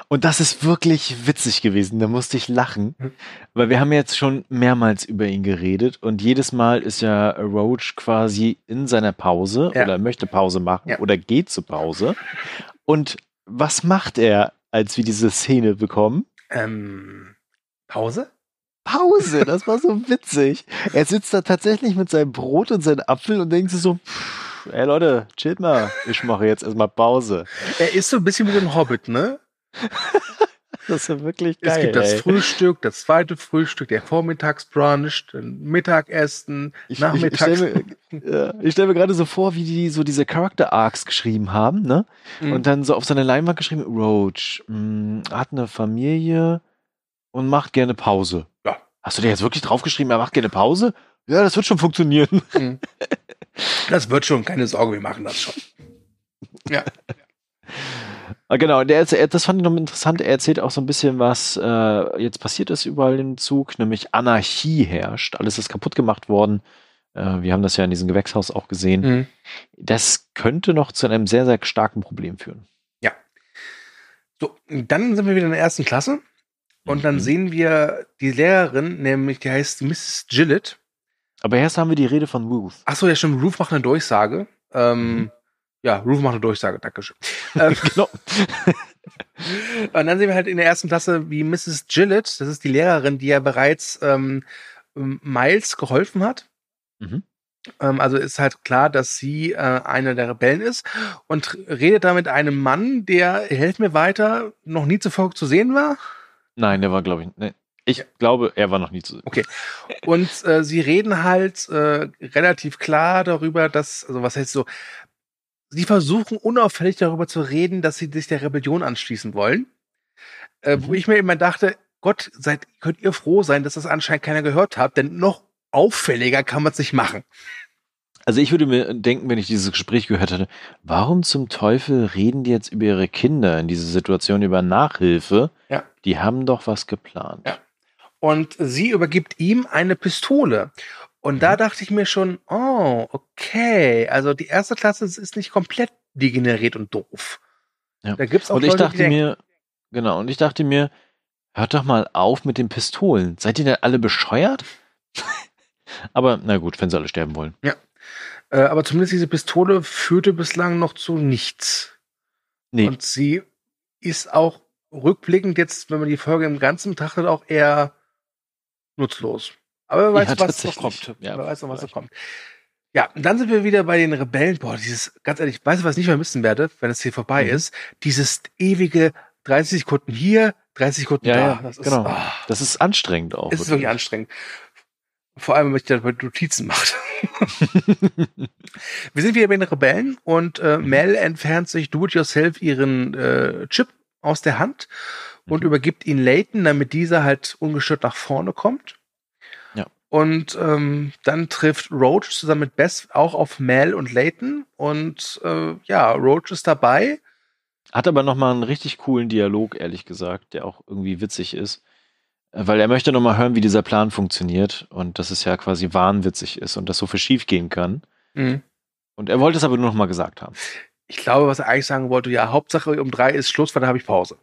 Und das ist wirklich witzig gewesen, da musste ich lachen, Mhm. weil wir haben jetzt schon mehrmals über ihn geredet und jedes Mal ist ja Roach quasi in seiner Pause Ja. oder möchte Pause machen Ja. oder geht zur Pause. Und was macht er, als wir diese Szene bekommen? Ähm, Pause? Pause, das war so witzig. Er sitzt da tatsächlich mit seinem Brot und seinem Apfel und denkt sich so, "Pff, ey Leute, chillt mal, ich mache jetzt erstmal Pause. Er ist so ein bisschen wie ein Hobbit, ne? Das ist ja wirklich geil. es gibt das ey. Frühstück, das zweite Frühstück, der Vormittagsbrunch, Mittagessen, Ich, Nachmittags. Ich, ich stelle mir, stell mir gerade so vor, wie die so diese Character Arcs geschrieben haben, ne? Mhm. Und dann so auf seine Leinwand geschrieben, Roach mh, hat eine Familie und macht gerne Pause. Ja. Hast du dir jetzt wirklich draufgeschrieben, er macht gerne Pause? Ja, das wird schon funktionieren. Mhm. Das wird schon, keine Sorge, wir machen das schon. Ja. Ah, Genau, der, erzählt- das fand ich noch interessant. Er erzählt auch so ein bisschen, was äh, jetzt passiert ist überall im Zug, nämlich Anarchie herrscht. Alles ist kaputt gemacht worden. Äh, wir haben das ja in diesem Gewächshaus auch gesehen. Mhm. Das könnte noch zu einem sehr, sehr starken Problem führen. So, dann sind wir wieder in der ersten Klasse und dann Mhm. sehen wir die Lehrerin, nämlich die heißt Mrs. Gillett. Aber erst haben wir die Rede von Ruth. Ach so, ja stimmt, Ruth macht eine Durchsage. Ähm, Mhm. Ja, Ruth macht eine Durchsage, Dankeschön. ähm, genau. und dann sehen wir halt in der ersten Klasse, wie Mrs. Gillett, das ist die Lehrerin, die ja bereits ähm, Miles geholfen hat. Mhm. Ähm, also ist halt klar, dass sie äh, einer der Rebellen ist und redet da mit einem Mann, der, helft mir weiter, noch nie zuvor zu sehen war. Nein, der war, glaube ich, nee. ich glaube, er war noch nie zu. Und äh, sie reden halt äh, relativ klar darüber, dass, also was heißt so, sie versuchen unauffällig darüber zu reden, dass sie sich der Rebellion anschließen wollen. Äh, Wo Mhm. ich mir immer dachte, Gott, seid, könnt ihr froh sein, dass das anscheinend keiner gehört hat, denn noch auffälliger kann man es nicht machen. Also ich würde mir denken, wenn ich dieses Gespräch gehört hätte, warum zum Teufel reden die jetzt über ihre Kinder in dieser Situation über Nachhilfe? Ja. Die haben doch was geplant. Ja. Und sie übergibt ihm eine Pistole. Und da Mhm. dachte ich mir schon, oh, okay. Also die erste Klasse ist nicht komplett degeneriert und doof. Ja. Da gibt's auch Und ich Leute, dachte mir, genau, und ich dachte mir, hört doch mal auf mit den Pistolen. Seid ihr denn alle bescheuert? Aber na gut, wenn sie alle sterben wollen. äh, aber zumindest diese Pistole führte bislang noch zu nichts. Nee, Und sie ist auch rückblickend jetzt, wenn man die Folge im Ganzen betrachtet, auch eher nutzlos. Aber wer weiß, Ja, was noch tatsächlich. kommt. Ja, wer weiß noch, was vielleicht. kommt. Ja, und dann sind wir wieder bei den Rebellen. Boah, dieses, ganz ehrlich, weißt du, was ich nicht vermissen werde, wenn es hier vorbei Mhm. ist? Dieses ewige 30 Sekunden hier, 30 Sekunden Ja, da. ja, das ist, genau. ah, das ist anstrengend auch. es ist wirklich anstrengend. Vor allem, wenn man sich dabei Notizen macht. Wir sind wieder bei den Rebellen und äh, Mhm. Mel entfernt sich do-it-yourself ihren äh, Chip aus der Hand und Mhm. übergibt ihn Layton, damit dieser halt ungestört nach vorne kommt. Und ähm, dann trifft Roach zusammen mit Bess auch auf Mel und Layton. Und äh, ja, Roach ist dabei. Hat aber nochmal einen richtig coolen Dialog, ehrlich gesagt, der auch irgendwie witzig ist. Weil er möchte nochmal hören, wie dieser Plan funktioniert und dass es ja quasi wahnwitzig ist und dass so viel schief gehen kann. Mhm. Und er wollte es aber nur nochmal gesagt haben. Ich glaube, was er eigentlich sagen wollte, ja, Hauptsache um drei ist Schluss, weil da habe ich Pause.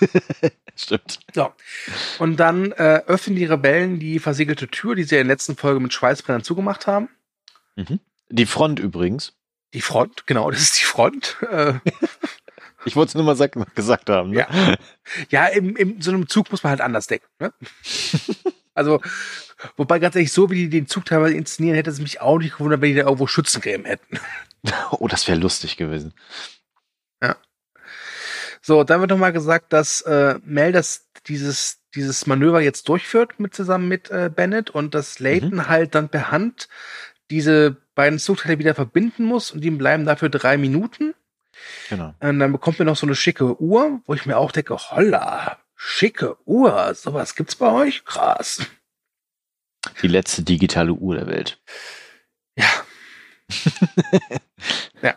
Stimmt. So. Und dann äh, öffnen die Rebellen die versiegelte Tür, die sie in der letzten Folge mit Schweißbrennern zugemacht haben. Mhm. Die Front übrigens. Die Front, genau, das ist die Front. Äh, Ich wollte es nur mal sag, gesagt haben. Ne? Ja. ja, in, in so einem Zug muss man halt anders denken. Ne? also, wobei ganz ehrlich, so wie die den Zug teilweise inszenieren, hätte es mich auch nicht gewundert, wenn die da irgendwo Schützengräben hätten. Oh, das wäre lustig gewesen. Ja. So, dann wird nochmal gesagt, dass äh, Mel das, dieses, dieses Manöver jetzt durchführt mit zusammen mit äh, Bennett und dass Layton mhm. halt dann per Hand diese beiden Zugteile wieder verbinden muss und ihm bleiben dafür drei Minuten. Genau. Und dann bekommt man noch so eine schicke Uhr, wo ich mir auch denke, holla, schicke Uhr, sowas gibt's bei euch? Krass. Die letzte digitale Uhr der Welt. Ja. ja.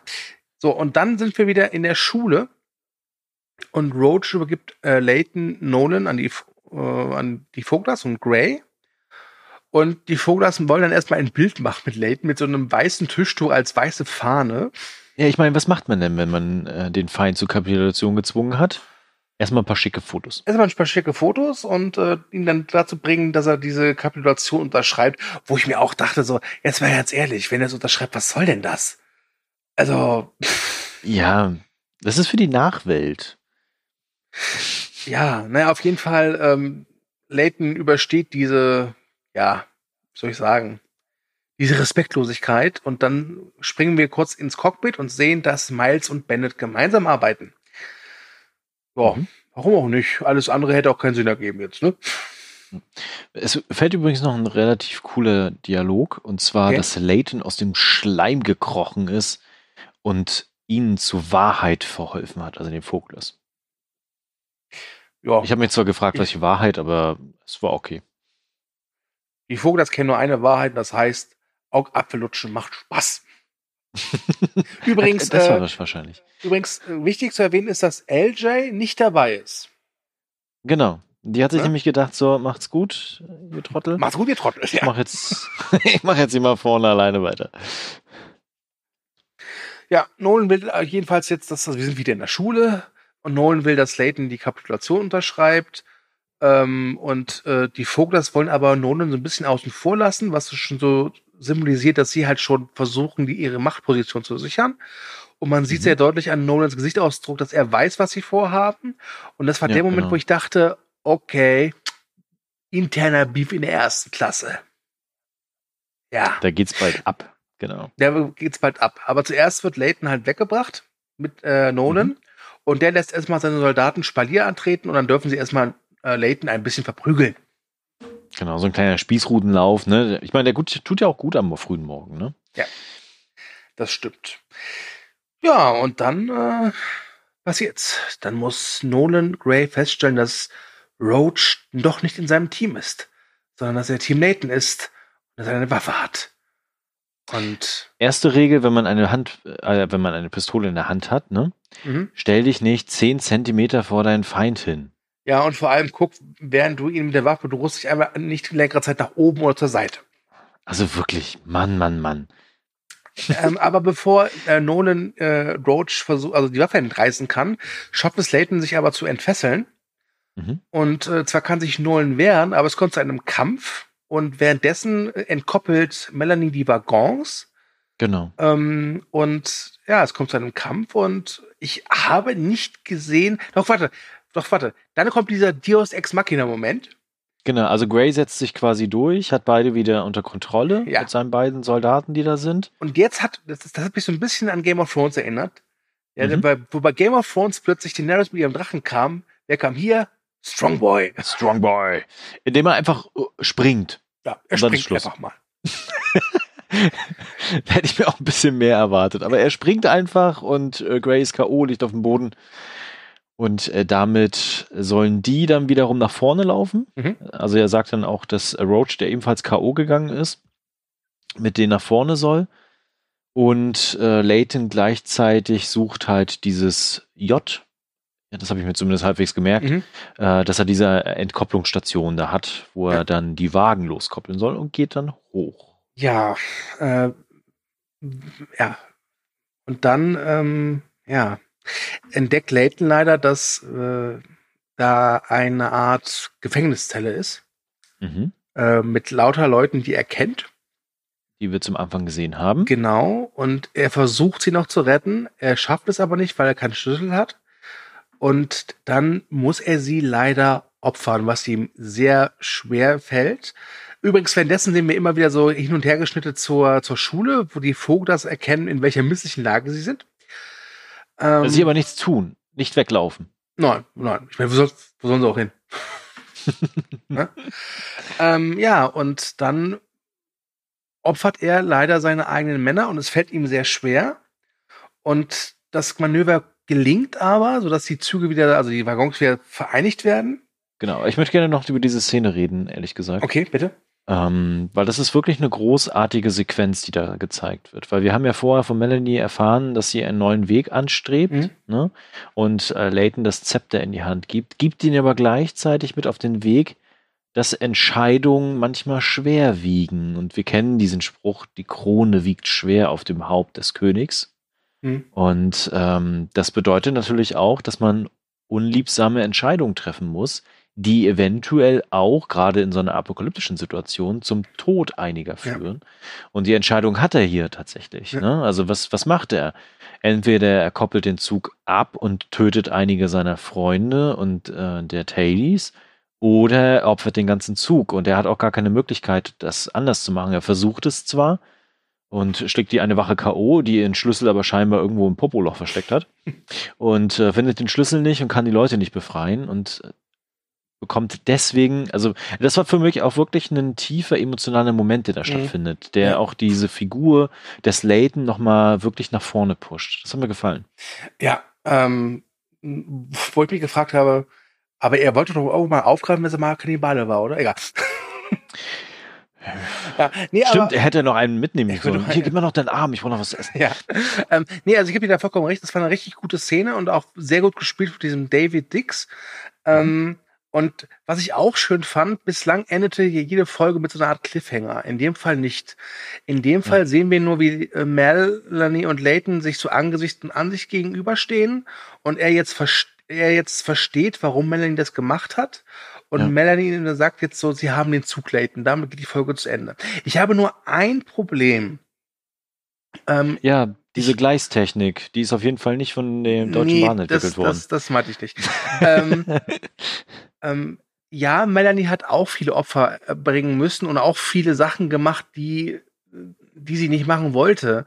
So, und dann sind wir wieder in der Schule und Roach übergibt äh, Leighton Nolan an die, äh, an die Voglas und Gray. Und die Voglas wollen dann erstmal ein Bild machen mit Leighton mit so einem weißen Tischtuch als weiße Fahne. Ja, ich meine, was macht man denn, wenn man äh, den Feind zur Kapitulation gezwungen hat? Erstmal ein paar schicke Fotos. Erstmal ein paar schicke Fotos und äh, ihn dann dazu bringen, dass er diese Kapitulation unterschreibt, wo ich mir auch dachte, so, jetzt mal ganz ehrlich, wenn er es unterschreibt, was soll denn das? Also. Pff. Ja, das ist für die Nachwelt. Ja, naja, auf jeden Fall, ähm, Leighton übersteht diese, ja, soll ich sagen, diese Respektlosigkeit und dann springen wir kurz ins Cockpit und sehen, dass Miles und Bennett gemeinsam arbeiten. Ja, mhm. warum auch nicht? Alles andere hätte auch keinen Sinn ergeben jetzt, ne? Es fällt übrigens noch ein relativ cooler Dialog, und zwar, okay. dass Layton aus dem Schleim gekrochen ist und ihnen zur Wahrheit verholfen hat, also den Fokus. Ja. Ich habe mich zwar gefragt, was ich Wahrheit, aber es war okay. Die Vogels kennen nur eine Wahrheit, das heißt, Augapfellutschen macht Spaß. Übrigens, das war äh, wahrscheinlich. Übrigens, äh, wichtig zu erwähnen ist, dass LJ nicht dabei ist. Genau. Die hat sich ja? nämlich gedacht, so, macht's gut, ihr Trottel. Macht's gut, ihr Trottel. Ja. Ich mach jetzt, ich mach jetzt immer vorne alleine weiter. Ja, Nolan will äh, jedenfalls jetzt, dass wir sind wieder in der Schule und Nolan will, dass Layton die Kapitulation unterschreibt. Ähm, und äh, die Voglers wollen aber Nolan so ein bisschen außen vor lassen, was schon so symbolisiert, dass sie halt schon versuchen, die ihre Machtposition zu sichern. Und man sieht mhm. sehr deutlich an Nolans Gesichtsausdruck, dass er weiß, was sie vorhaben. Und das war ja, der Moment, genau. wo ich dachte, okay, interner Beef in der ersten Klasse. Ja. Da geht's bald ab, genau. Da geht's bald ab. Aber zuerst wird Layton halt weggebracht mit äh, Nolan. Mhm. Und der lässt erstmal seine Soldaten Spalier antreten und dann dürfen sie erstmal äh, Layton ein bisschen verprügeln. Genau, so ein kleiner Spießrutenlauf, ne? Ich meine, der gut, tut ja auch gut am frühen Morgen, ne? Ja. Das stimmt. Ja, und dann äh, was jetzt? Dann muss Nolan Gray feststellen, dass Roach doch nicht in seinem Team ist, sondern dass er Team Nathan ist und dass er eine Waffe hat. Und erste Regel, wenn man eine Hand, äh, wenn man eine Pistole in der Hand hat, ne? Mhm. Stell dich nicht zehn Zentimeter vor deinen Feind hin. Ja, und vor allem guck, während du ihn mit der Waffe, du rüstest dich einfach nicht längere Zeit nach oben oder zur Seite. Also wirklich, Mann, Mann, Mann. ähm, aber bevor äh, Nolan äh, Roach versucht, also die Waffe entreißen kann, schafft es Layton sich aber zu entfesseln. Mhm. Und äh, zwar kann sich Nolan wehren, aber es kommt zu einem Kampf und währenddessen entkoppelt Melanie die Waggons. Genau. Ähm, und ja, es kommt zu einem Kampf und ich habe nicht gesehen. Doch, warte, doch, warte. Dann kommt dieser Dios Ex Machina-Moment. Genau, also Gray setzt sich quasi durch, hat beide wieder unter Kontrolle ja. mit seinen beiden Soldaten, die da sind. Und jetzt hat, das, das hat mich so ein bisschen an Game of Thrones erinnert. Ja, mhm. bei, wo bei Game of Thrones plötzlich die Daenerys mit ihrem Drachen kam, wer kam hier? Strongboy. Strongboy. Indem er einfach äh, springt. Ja, er springt einfach mal. da hätte ich mir auch ein bisschen mehr erwartet. Aber er springt einfach und äh, Gray ist K.O., liegt auf dem Boden. Und äh, damit sollen die dann wiederum nach vorne laufen. Mhm. Also er sagt dann auch, dass Roach, der ebenfalls K.O. gegangen ist, mit denen nach vorne soll. Und äh, Layton gleichzeitig sucht halt dieses J, ja, das habe ich mir zumindest halbwegs gemerkt, Mhm. äh, dass er diese Entkopplungsstation da hat, wo Ja. er dann die Wagen loskoppeln soll und geht dann hoch. Ja, äh, ja. Und dann, ähm, ja, entdeckt Layton leider, dass äh, da eine Art Gefängniszelle ist, Mhm. äh, mit lauter Leuten, die er kennt. Die wir zum Anfang gesehen haben. Genau. Und er versucht sie noch zu retten. Er schafft es aber nicht, weil er keinen Schlüssel hat. Und dann muss er sie leider opfern, was ihm sehr schwer fällt. Übrigens, währenddessen sehen wir immer wieder so hin und her geschnitten zur, zur Schule, wo die Vogels erkennen, in welcher misslichen Lage sie sind. Ähm, Sie aber nichts tun, nicht weglaufen. Nein, nein. Ich meine, wo, soll, wo sollen sie auch hin? ja? Ähm, ja, und dann opfert er leider seine eigenen Männer und es fällt ihm sehr schwer. Und das Manöver gelingt aber, sodass die Züge wieder, also die Waggons wieder vereinigt werden. Genau. Ich möchte gerne noch über diese Szene reden, ehrlich gesagt. Okay, bitte. Ähm, weil das ist wirklich eine großartige Sequenz, die da gezeigt wird. Weil wir haben ja vorher von Melanie erfahren, dass sie einen neuen Weg anstrebt Mhm. ne? und äh, Layton das Zepter in die Hand gibt, gibt ihn aber gleichzeitig mit auf den Weg, dass Entscheidungen manchmal schwer wiegen. Und wir kennen diesen Spruch, die Krone wiegt schwer auf dem Haupt des Königs. Mhm. Und ähm, das bedeutet natürlich auch, dass man unliebsame Entscheidungen treffen muss, die eventuell auch gerade in so einer apokalyptischen Situation zum Tod einiger Ja. führen. Und die Entscheidung hat er hier tatsächlich. Ja. Ne? Also was, was macht er? Entweder er koppelt den Zug ab und tötet einige seiner Freunde und äh, der Tailies, oder er opfert den ganzen Zug. Und er hat auch gar keine Möglichkeit, das anders zu machen. Er versucht es zwar, und schlägt die eine Wache K.O., die ihren Schlüssel aber scheinbar irgendwo im Popoloch versteckt hat. Und äh, findet den Schlüssel nicht und kann die Leute nicht befreien und äh, bekommt deswegen, also das war für mich auch wirklich ein tiefer emotionaler Moment, der da stattfindet, der Ja. auch diese Figur des Layton nochmal wirklich nach vorne pusht. Das hat mir gefallen. Ja, ähm, wo ich mich gefragt habe, aber er wollte doch auch mal aufgreifen, dass er mal Kannibale war, oder? Egal. ja, nee, Stimmt, aber, er hätte noch einen mitnehmen noch- Hier, gib mir noch deinen Arm, ich brauche noch was zu essen. ja. Ähm, nee, also ich gebe dir da vollkommen recht. Das war eine richtig gute Szene und auch sehr gut gespielt von diesem David Dix. Ähm, und was ich auch schön fand, bislang endete hier jede Folge mit so einer Art Cliffhanger. In dem Fall nicht. In dem Fall sehen wir nur, wie äh, Melanie und Layton sich so Angesicht und an sich gegenüberstehen und er jetzt, er jetzt versteht, warum Melanie das gemacht hat. Und Ja. Melanie sagt jetzt so, sie haben den Zug, Layton. Damit geht die Folge zu Ende. Ich habe nur ein Problem. Ähm, Ja, diese Gleistechnik, die ist auf jeden Fall nicht von der Deutschen Nee, Bahn entwickelt das, worden. Das, das meinte ich nicht. ähm, ähm, ja, Melanie hat auch viele Opfer äh, bringen müssen und auch viele Sachen gemacht, die, die sie nicht machen wollte.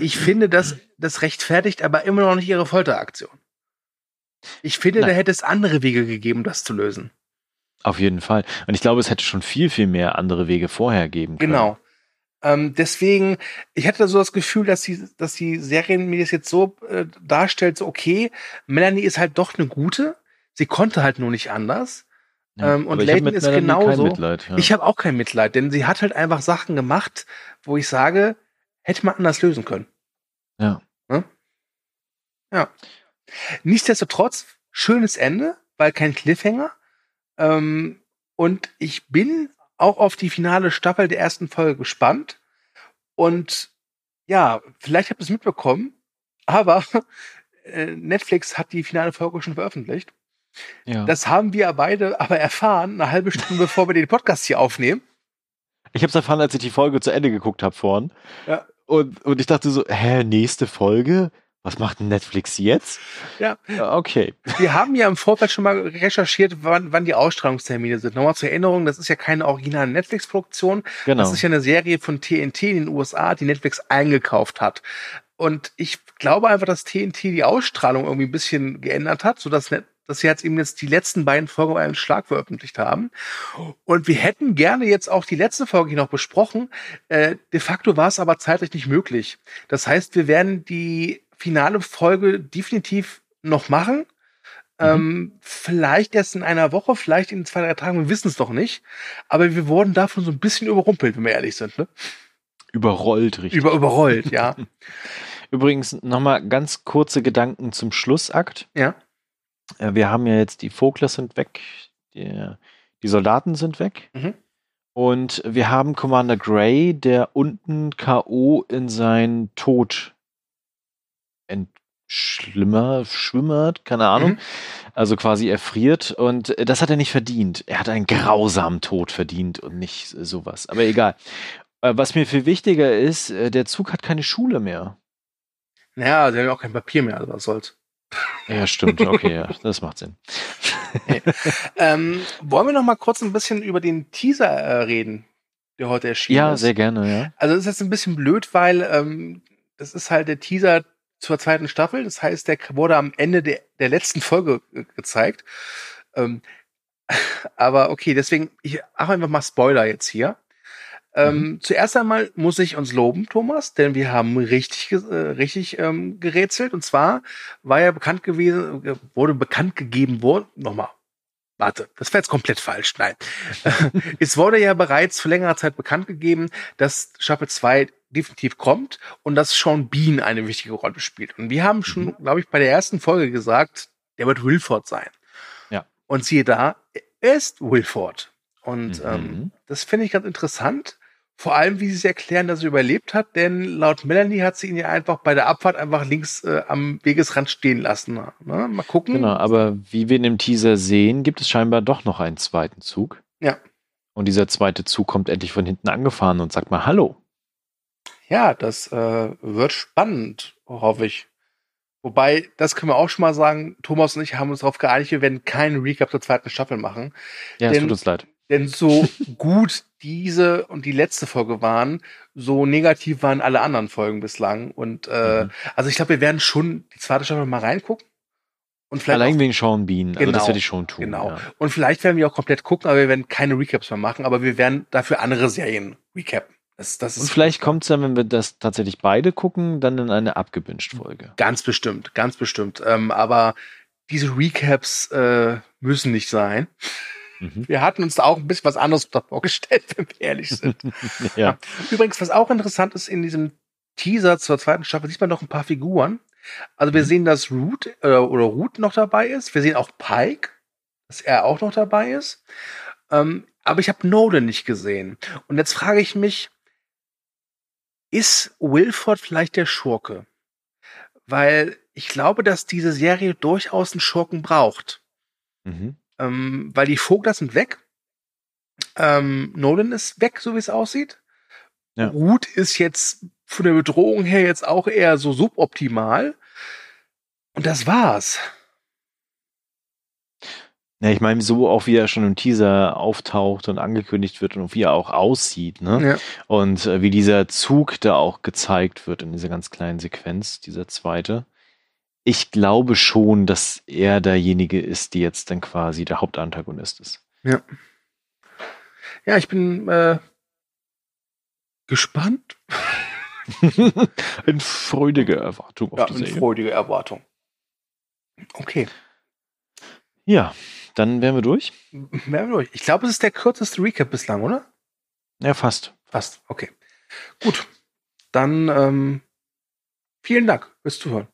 Ich finde, das, das rechtfertigt aber immer noch nicht ihre Folteraktion. Ich finde, da Nein. hätte es andere Wege gegeben, das zu lösen. Auf jeden Fall. Und ich glaube, es hätte schon viel, viel mehr andere Wege vorher geben können. Genau. Ähm, deswegen, ich hatte so das Gefühl, dass die, dass die Serie mir das jetzt so äh, darstellt, so okay, Melanie ist halt doch eine gute, sie konnte halt nur nicht anders. Ja, Ähm, und Layton ist genauso. Mitleid, ja. Ich habe auch kein Mitleid, denn sie hat halt einfach Sachen gemacht, wo ich sage, hätte man anders lösen können. Ja. Ne? Ja. Nichtsdestotrotz, schönes Ende, weil kein Cliffhanger. Ähm, und ich bin auch auf die finale Staffel der ersten Folge gespannt. Und ja, vielleicht habt ihr es mitbekommen, aber äh, Netflix hat die finale Folge schon veröffentlicht. Ja. Das haben wir beide aber erfahren, eine halbe Stunde bevor wir den Podcast hier aufnehmen. Ich habe es erfahren, als ich die Folge zu Ende geguckt habe vorhin. Ja. Und, und ich dachte so, hä, nächste Folge? Was macht Netflix jetzt? Ja. Ja, Okay. Wir haben ja im Vorfeld schon mal recherchiert, wann, wann die Ausstrahlungstermine sind. Nochmal zur Erinnerung, das ist ja keine originale Netflix-Produktion. Genau. Das ist ja eine Serie von TNT in den USA, die Netflix eingekauft hat. Und ich glaube einfach, dass TNT die Ausstrahlung irgendwie ein bisschen geändert hat, sodass Net dass sie jetzt eben jetzt die letzten beiden Folgen auf einen Schlag veröffentlicht haben. Und wir hätten gerne jetzt auch die letzte Folge hier noch besprochen. Äh, de facto war es aber zeitlich nicht möglich. Das heißt, wir werden die finale Folge definitiv noch machen. Ähm, vielleicht erst in einer Woche, vielleicht in zwei, drei Tagen, wir wissen es doch nicht. Aber wir wurden davon so ein bisschen überrumpelt, wenn wir ehrlich sind. Ne? Überrollt, richtig. Über, überrollt, ja. Übrigens nochmal ganz kurze Gedanken zum Schlussakt. ja. Äh, Wir haben ja jetzt die Vogler sind weg, die, die Soldaten sind weg. Mhm. Und wir haben Commander Gray, der unten K.O. in seinen Tod entschlimmer, schwimmert, keine Ahnung. Mhm. Also quasi erfriert. Und das hat er nicht verdient. Er hat einen grausamen Tod verdient und nicht sowas. Aber egal. Äh, Was mir viel wichtiger ist, äh, der Zug hat keine Schule mehr. Naja, haben ja auch kein Papier mehr, also was soll's. Ja, stimmt. Okay, ja, das macht Sinn. Ähm, wollen wir noch mal kurz ein bisschen über den Teaser äh, reden, der heute erschienen Ja, ist? sehr gerne, ja. Also das ist jetzt ein bisschen blöd, weil ähm, das ist halt der Teaser zur zweiten Staffel. Das heißt, der wurde am Ende der, der letzten Folge äh, gezeigt. Ähm, aber okay, deswegen, ich mache einfach mal Spoiler jetzt hier. Ähm, Zuerst einmal muss ich uns loben, Thomas, denn wir haben richtig, äh, richtig ähm, gerätselt. Und zwar war ja bekannt gewesen, wurde bekannt gegeben worden, nochmal, warte, das wäre jetzt komplett falsch, nein. es wurde ja bereits vor längerer Zeit bekannt gegeben, dass Staffel 2 definitiv kommt und dass Sean Bean eine wichtige Rolle spielt. Und wir haben schon, glaube ich, bei der ersten Folge gesagt, der wird Wilford sein. Ja. Und siehe da, er ist Wilford. Und Mhm. ähm, das finde ich ganz interessant. Vor allem, wie sie es erklären, dass er überlebt hat, denn laut Melanie hat sie ihn ja einfach bei der Abfahrt einfach links äh, am Wegesrand stehen lassen. Ne? Mal gucken. Genau, aber wie wir in dem Teaser sehen, gibt es scheinbar doch noch einen zweiten Zug. Ja. Und dieser zweite Zug kommt endlich von hinten angefahren und sagt mal Hallo. Ja, das äh, wird spannend, hoffe ich. Wobei, das können wir auch schon mal sagen, Thomas und ich haben uns darauf geeinigt, wir werden keinen Recap zur zweiten Staffel machen. Ja, es tut uns leid. Denn so gut diese und die letzte Folge waren, so negativ waren alle anderen Folgen bislang. Und äh, Mhm. also ich glaube, wir werden schon die zweite Staffel mal reingucken. Und vielleicht Allein auch, wegen Sean Bean. Also das Genau, werde ich schon tun. genau. Ja. Und vielleicht werden wir auch komplett gucken, aber wir werden keine Recaps mehr machen, aber wir werden dafür andere Serien recappen. Das, das Und vielleicht kommt es dann, wenn wir das tatsächlich beide gucken, dann in eine abgebinged Folge. Ganz bestimmt, ganz bestimmt. Ähm, aber diese Recaps äh, müssen nicht sein. Mhm. Wir hatten uns da auch ein bisschen was anderes vorgestellt, wenn wir ehrlich sind. Ja. Übrigens, was auch interessant ist, in diesem Teaser zur zweiten Staffel sieht man noch ein paar Figuren. Also wir Mhm. sehen, dass Root äh, oder Root noch dabei ist. Wir sehen auch Pike, dass er auch noch dabei ist. Ähm, aber ich habe Nolan nicht gesehen. Und jetzt frage ich mich, ist Wilford vielleicht der Schurke? Weil ich glaube, dass diese Serie durchaus einen Schurken braucht. Mhm. Ähm, weil die Vogler sind weg. Ähm, Nolan ist weg, so wie es aussieht. Ja. Root ist jetzt von der Bedrohung her jetzt auch eher so suboptimal. Und das war's. Ja, ich meine, so auch wie er schon im Teaser auftaucht und angekündigt wird und wie er auch aussieht, ne? Ja. Und äh, wie dieser Zug da auch gezeigt wird in dieser ganz kleinen Sequenz, dieser zweite. Ich glaube schon, dass er derjenige ist, die jetzt dann quasi der Hauptantagonist ist. Ja, ich bin äh, gespannt. in freudiger Erwartung auf Ja, in Serie. freudiger Erwartung. Okay, Ja, dann wären wir durch. werden wir durch. Ich glaube, es ist der kürzeste Recap bislang, oder? Ja, fast. Fast. Okay. Gut. Dann ähm, vielen Dank fürs Zuhören.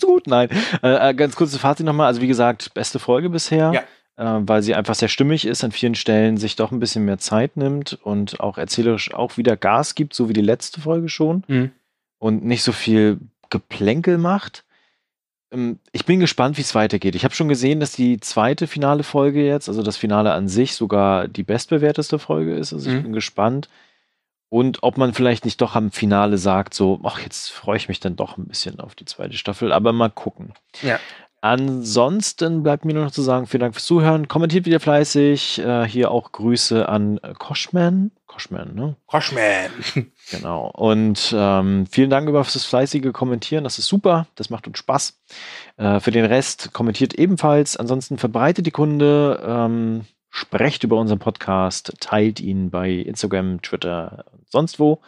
Gut, nein. Äh, äh, ganz kurzes Fazit nochmal. Also wie gesagt, beste Folge bisher, Ja. äh, weil sie einfach sehr stimmig ist, an vielen Stellen sich doch ein bisschen mehr Zeit nimmt und auch erzählerisch auch wieder Gas gibt, so wie die letzte Folge schon Mhm. und nicht so viel Geplänkel macht. Ähm, Ich bin gespannt, wie es weitergeht. Ich habe schon gesehen, dass die zweite finale Folge jetzt, also das Finale an sich, sogar die bestbewerteste Folge ist. Also ich Mhm. bin gespannt. Und ob man vielleicht nicht doch am Finale sagt, so, ach, jetzt freue ich mich dann doch ein bisschen auf die zweite Staffel, aber mal gucken. Ja. Ansonsten bleibt mir nur noch zu sagen, vielen Dank fürs Zuhören. Kommentiert wieder fleißig. Äh, hier auch Grüße an Koschman. Koschman, ne? Crushman. Genau. Und ähm, vielen Dank über das fleißige Kommentieren. Das ist super. Das macht uns Spaß. Äh, für den Rest kommentiert ebenfalls. Ansonsten verbreitet die Kunde, ähm, Sprecht über unseren Podcast, teilt ihn bei Instagram, Twitter und sonst wo.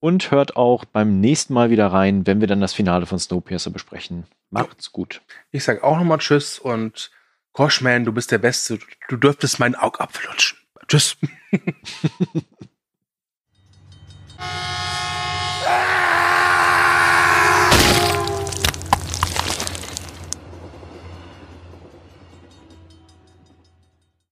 Und hört auch beim nächsten Mal wieder rein, wenn wir dann das Finale von Snowpiercer besprechen. Macht's gut. Ich sag auch nochmal Tschüss und Koschman, du bist der Beste. Du dürftest meinen Augapfel lutschen. Tschüss.